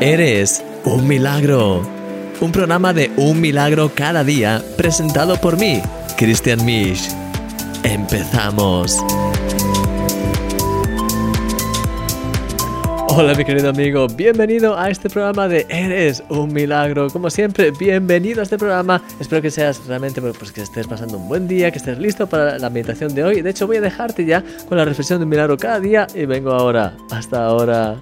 Eres un milagro. Un programa de un milagro cada día presentado por mí, Christian Misch. Empezamos. Hola mi querido amigo, bienvenido a este programa de Eres un milagro. Como siempre, bienvenido a este programa. Espero que seas realmente, pues que estés pasando un buen día, que estés listo para la meditación de hoy. De hecho, voy a dejarte ya con la reflexión de un milagro cada día y vengo ahora. Hasta ahora.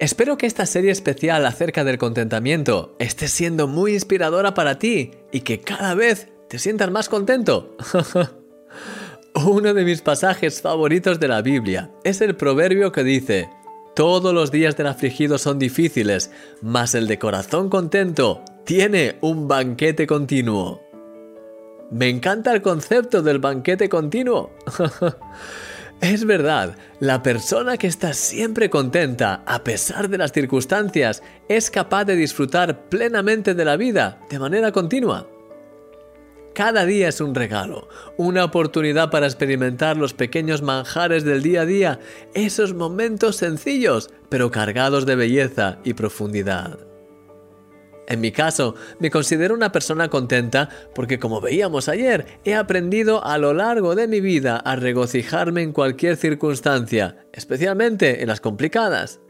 Espero que esta serie especial acerca del contentamiento esté siendo muy inspiradora para ti y que cada vez te sientas más contento. Uno de mis pasajes favoritos de la Biblia es el proverbio que dice, todos los días del afligido son difíciles, mas el de corazón contento tiene un banquete continuo. Me encanta el concepto del banquete continuo. es verdad, la persona que está siempre contenta a pesar de las circunstancias es capaz de disfrutar plenamente de la vida de manera continua. Cada día es un regalo, una oportunidad para experimentar los pequeños manjares del día a día, esos momentos sencillos, pero cargados de belleza y profundidad. En mi caso, me considero una persona contenta porque como veíamos ayer, he aprendido a lo largo de mi vida a regocijarme en cualquier circunstancia, especialmente en las complicadas.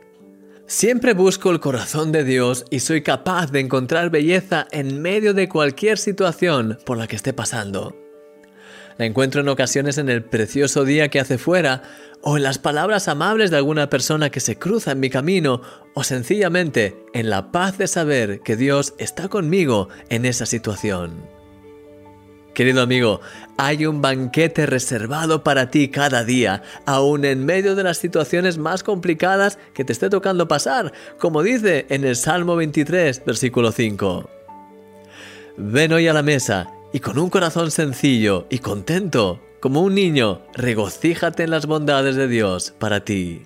Siempre busco el corazón de Dios y soy capaz de encontrar belleza en medio de cualquier situación por la que esté pasando. La encuentro en ocasiones en el precioso día que hace fuera, o en las palabras amables de alguna persona que se cruza en mi camino, o sencillamente en la paz de saber que Dios está conmigo en esa situación. Querido amigo, hay un banquete reservado para ti cada día, aun en medio de las situaciones más complicadas que te esté tocando pasar, como dice en el Salmo 23, versículo 5. Ven hoy a la mesa y con un corazón sencillo y contento, como un niño, regocíjate en las bondades de Dios para ti.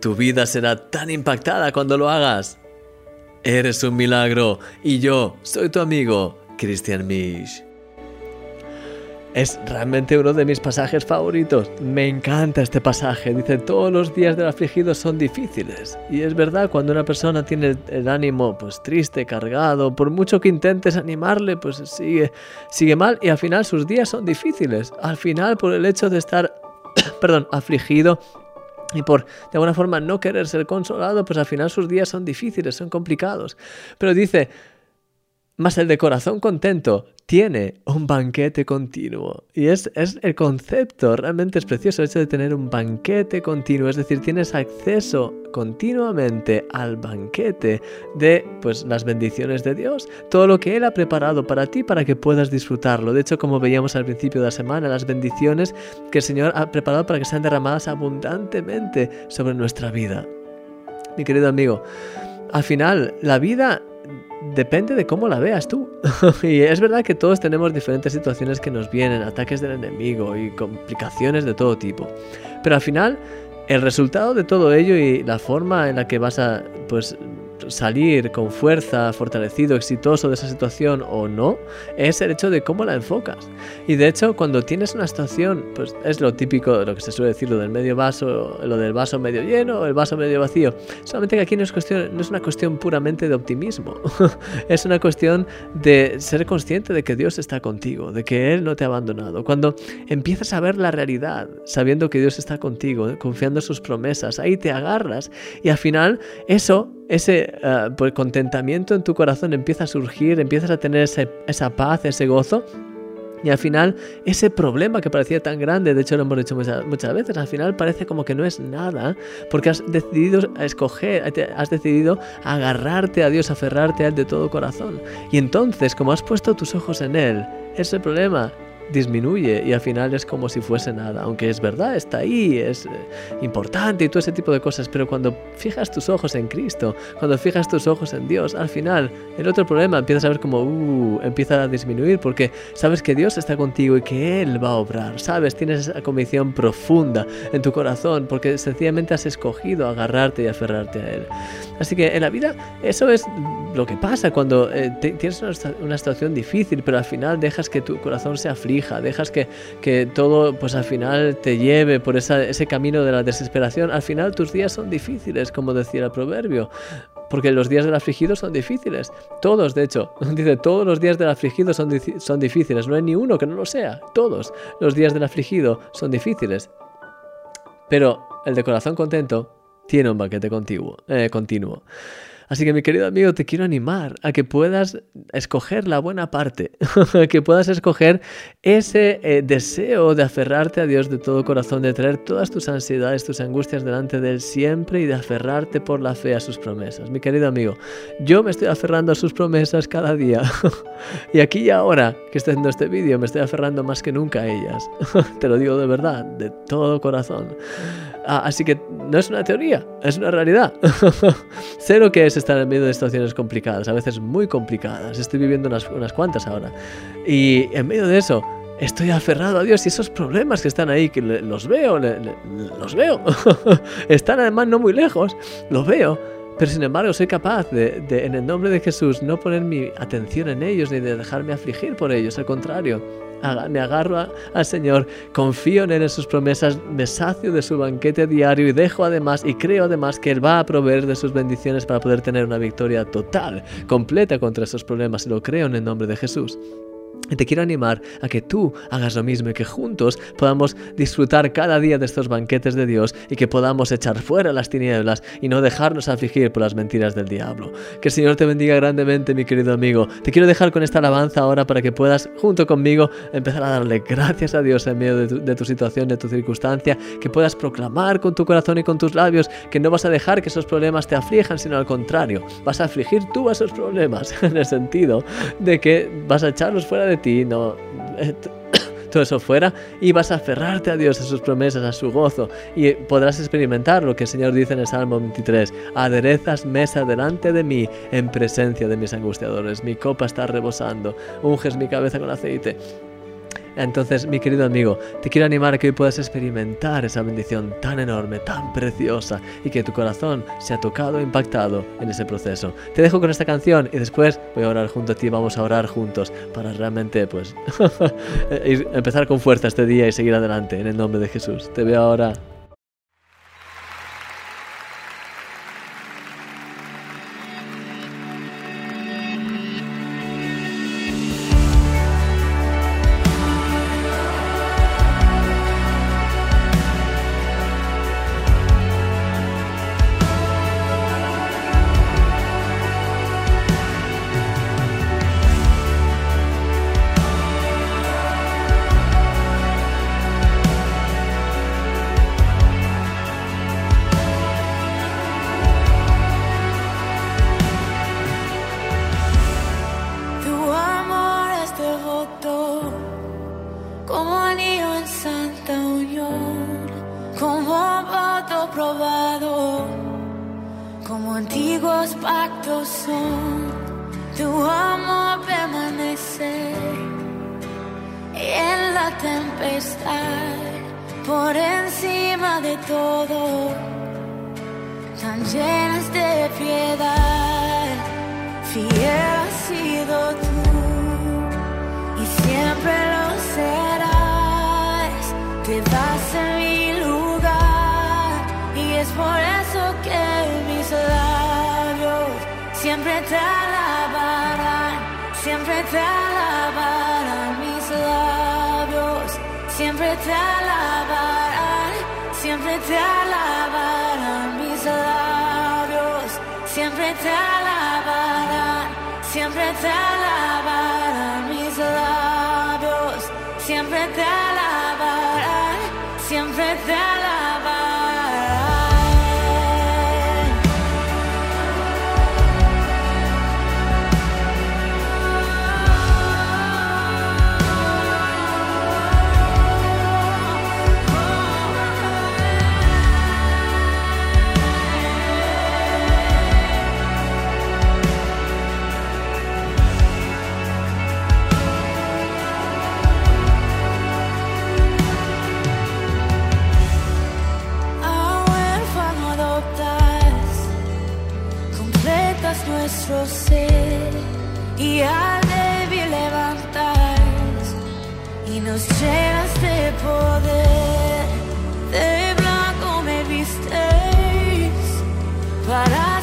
Tu vida será tan impactada cuando lo hagas. Eres un milagro y yo soy tu amigo, Christian Misch. Es realmente uno de mis pasajes favoritos. Me encanta este pasaje. Dice, todos los días del afligido son difíciles. Y es verdad, cuando una persona tiene el ánimo pues triste, cargado, por mucho que intentes animarle, pues sigue, sigue mal y al final sus días son difíciles. Al final, por el hecho de estar, perdón, afligido, y por de alguna forma no querer ser consolado, pues al final sus días son difíciles, son complicados. Pero dice, más el de corazón contento tiene un banquete continuo. Y es, es, el concepto, realmente es precioso el hecho de tener un banquete continuo, es decir, tienes acceso continuamente al banquete de pues las bendiciones de Dios, todo lo que Él ha preparado para ti para que puedas disfrutarlo. De hecho, como veíamos al principio de la semana, las bendiciones que el Señor ha preparado para que sean derramadas abundantemente sobre nuestra vida. Mi querido amigo, al final la vida depende de cómo la veas tú. y es verdad que todos tenemos diferentes situaciones que nos vienen, ataques del enemigo y complicaciones de todo tipo. Pero al final, el resultado de todo ello y la forma en la que vas a pues salir con fuerza, fortalecido, exitoso de esa situación o no, es el hecho de cómo la enfocas. Y de hecho, cuando tienes una situación, pues es lo típico, lo que se suele decir, lo del medio vaso, lo del vaso medio lleno el vaso medio vacío. Solamente que aquí no es, cuestión, no es una cuestión puramente de optimismo, es una cuestión de ser consciente de que Dios está contigo, de que Él no te ha abandonado. Cuando empiezas a ver la realidad, sabiendo que Dios está contigo, confiando en sus promesas, ahí te agarras y al final eso ese eh, pues, contentamiento en tu corazón empieza a surgir, empiezas a tener esa paz, ese gozo. Y al final, ese problema que parecía tan grande, de hecho lo hemos dicho muchas, muchas veces, al final parece como que no es nada, porque has decidido escoger, has decidido agarrarte a Dios, aferrarte a Él de todo corazón. Y entonces, como has puesto tus ojos en Él, ese problema disminuye y al final es como si fuese nada, aunque es verdad, está ahí, es eh, importante y todo ese tipo de cosas, pero cuando fijas tus ojos en Cristo, cuando fijas tus ojos en Dios, al final el otro problema empiezas a ver como, uh, empieza a disminuir porque sabes que Dios está contigo y que Él va a obrar, sabes, tienes esa convicción profunda en tu corazón porque sencillamente has escogido agarrarte y aferrarte a Él. Así que en la vida eso es lo que pasa cuando eh, tienes una, una situación difícil, pero al final dejas que tu corazón se aflige dejas que, que todo pues al final te lleve por ese camino de la desesperación, al final tus días son difíciles, como decía el proverbio. Porque los días del afligido son difíciles. Todos, de hecho. Dice, todos los días del afligido son, son difíciles. No hay ni uno que no lo sea. Todos los días del afligido son difíciles. Pero el de corazón contento tiene un banquete. Eh, continuo. Así que mi querido amigo, te quiero animar a que puedas escoger la buena parte, que puedas escoger ese eh, deseo de aferrarte a Dios de todo corazón, de traer todas tus ansiedades, tus angustias delante de Él siempre y de aferrarte por la fe a sus promesas. Mi querido amigo, yo me estoy aferrando a sus promesas cada día y aquí y ahora que estoy haciendo este vídeo me estoy aferrando más que nunca a ellas. te lo digo de verdad, de todo corazón. Ah, así que no es una teoría, es una realidad. sé lo que es estar en medio de situaciones complicadas, a veces muy complicadas. Estoy viviendo unas, unas cuantas ahora. Y en medio de eso, estoy aferrado a Dios y esos problemas que están ahí, que los veo, los veo. están además no muy lejos, los veo. Pero sin embargo soy capaz de, en el nombre de Jesús, no poner mi atención en ellos ni de dejarme afligir por ellos. Al contrario, me agarro al Señor, confío en Él en sus promesas, me sacio de su banquete diario y dejo además y creo además que Él va a proveer de sus bendiciones para poder tener una victoria total, completa contra esos problemas y lo creo en el nombre de Jesús. Te quiero animar a que tú hagas lo mismo y que juntos podamos disfrutar cada día de estos banquetes de Dios y que podamos echar fuera las tinieblas y no dejarnos afligir por las mentiras del diablo. Que el Señor te bendiga grandemente, mi querido amigo. Te quiero dejar con esta alabanza ahora para que puedas, junto conmigo, empezar a darle gracias a Dios en medio de tu, de tu situación, de tu circunstancia, que puedas proclamar con tu corazón y con tus labios que no vas a dejar que esos problemas te aflijan, sino al contrario, vas a afligir tú a esos problemas, en el sentido de que vas a echarlos fuera de ti, no eh, todo eso fuera y vas a aferrarte a Dios, a sus promesas, a su gozo y podrás experimentar lo que el Señor dice en el Salmo 23, aderezas mesa delante de mí en presencia de mis angustiadores, mi copa está rebosando, unges mi cabeza con aceite. Entonces, mi querido amigo, te quiero animar a que hoy puedas experimentar esa bendición tan enorme, tan preciosa y que tu corazón sea tocado e impactado en ese proceso. Te dejo con esta canción y después voy a orar junto a ti, vamos a orar juntos para realmente pues empezar con fuerza este día y seguir adelante en el nombre de Jesús. Te veo ahora. Tan llenas de piedad, fiel has sido tú y siempre lo serás, te das en mi lugar y es por eso que mis labios siempre te alabarán, siempre te alabarán mis labios, siempre te alabarán, siempre te alabarán mis labios, siempre te alabarán, siempre te alabarán mis labios, siempre te alabarán, siempre te alabarán. Nos llenas de poder, de blanco me vistes para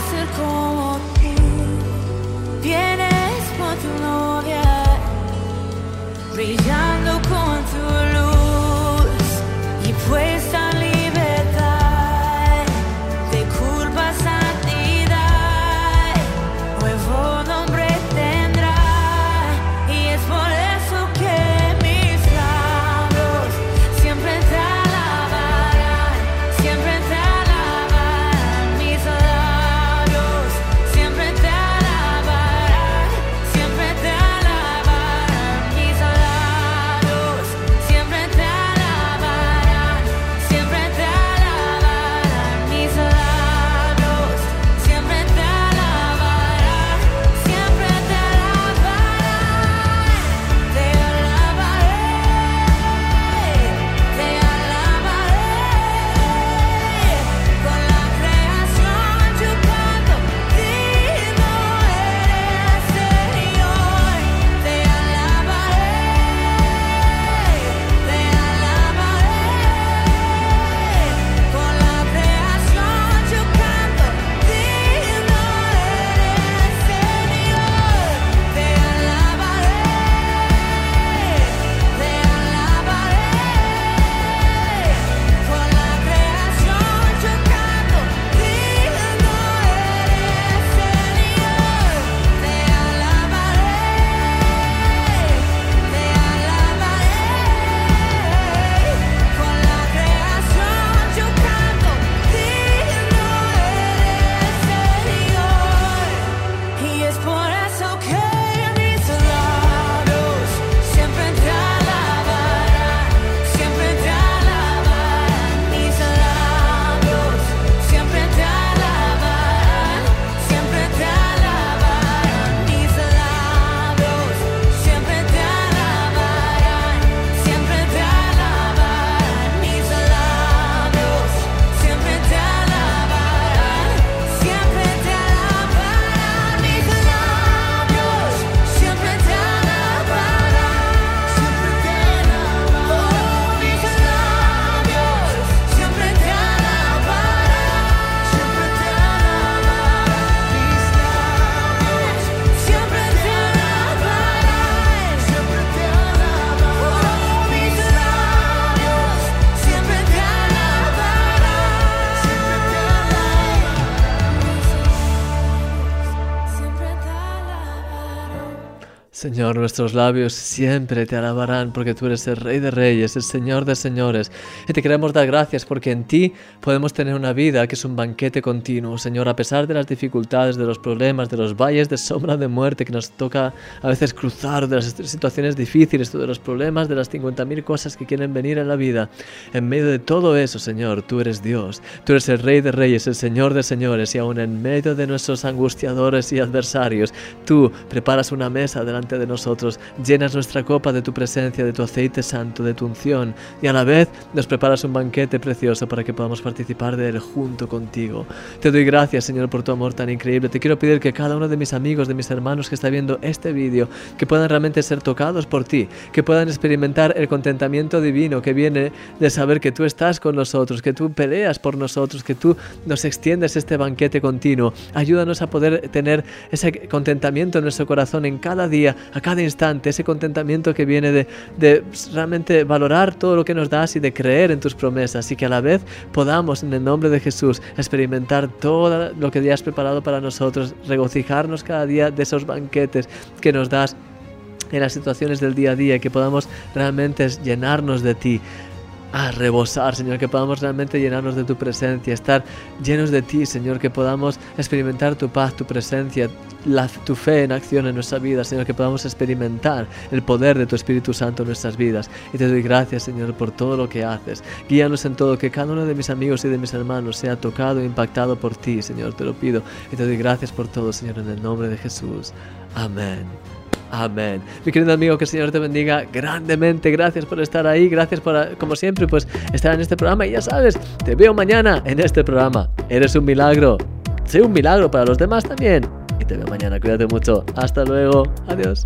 Señor, nuestros labios siempre te alabarán porque tú eres el Rey de Reyes, el Señor de Señores. Y te queremos dar gracias porque en ti podemos tener una vida que es un banquete continuo. Señor, a pesar de las dificultades, de los problemas, de los valles de sombra de muerte que nos toca a veces cruzar, de las situaciones difíciles, de los problemas, de las 50.000 cosas que quieren venir en la vida. En medio de todo eso, Señor, tú eres Dios. Tú eres el Rey de Reyes, el Señor de Señores. Y aún en medio de nuestros angustiadores y adversarios, tú preparas una mesa delante de nosotros, llenas nuestra copa de tu presencia, de tu aceite santo, de tu unción, y a la vez nos preparas un banquete precioso para que podamos participar de él junto contigo. Te doy gracias, Señor, por tu amor tan increíble. Te quiero pedir que cada uno de mis amigos, de mis hermanos que está viendo este vídeo, que puedan realmente ser tocados por ti, que puedan experimentar el contentamiento divino que viene de saber que tú estás con nosotros, que tú peleas por nosotros, que tú nos extiendes este banquete continuo. Ayúdanos a poder tener ese contentamiento en nuestro corazón en cada día, a cada instante, ese contentamiento que viene de, realmente valorar todo lo que nos das y de creer en tus promesas y que a la vez podamos en el nombre de Jesús experimentar todo lo que ya has preparado para nosotros, regocijarnos cada día de esos banquetes que nos das en las situaciones del día a día, que podamos realmente llenarnos de ti a rebosar, Señor, que podamos realmente llenarnos de tu presencia, estar llenos de ti, Señor, que podamos experimentar tu paz, tu presencia, la, tu fe en acción en nuestra vida, Señor, que podamos experimentar el poder de tu Espíritu Santo en nuestras vidas. Y te doy gracias, Señor, por todo lo que haces. Guíanos en todo, que cada uno de mis amigos y de mis hermanos sea tocado e impactado por ti, Señor, te lo pido. Y te doy gracias por todo, Señor, en el nombre de Jesús. Amén. Amén. Mi querido amigo, que el Señor te bendiga grandemente. Gracias por estar ahí. Gracias por, como siempre, pues estar en este programa. Y ya sabes, te veo mañana en este programa. Eres un milagro. Sé un milagro para los demás también. Y te veo mañana. Cuídate mucho. Hasta luego. Adiós.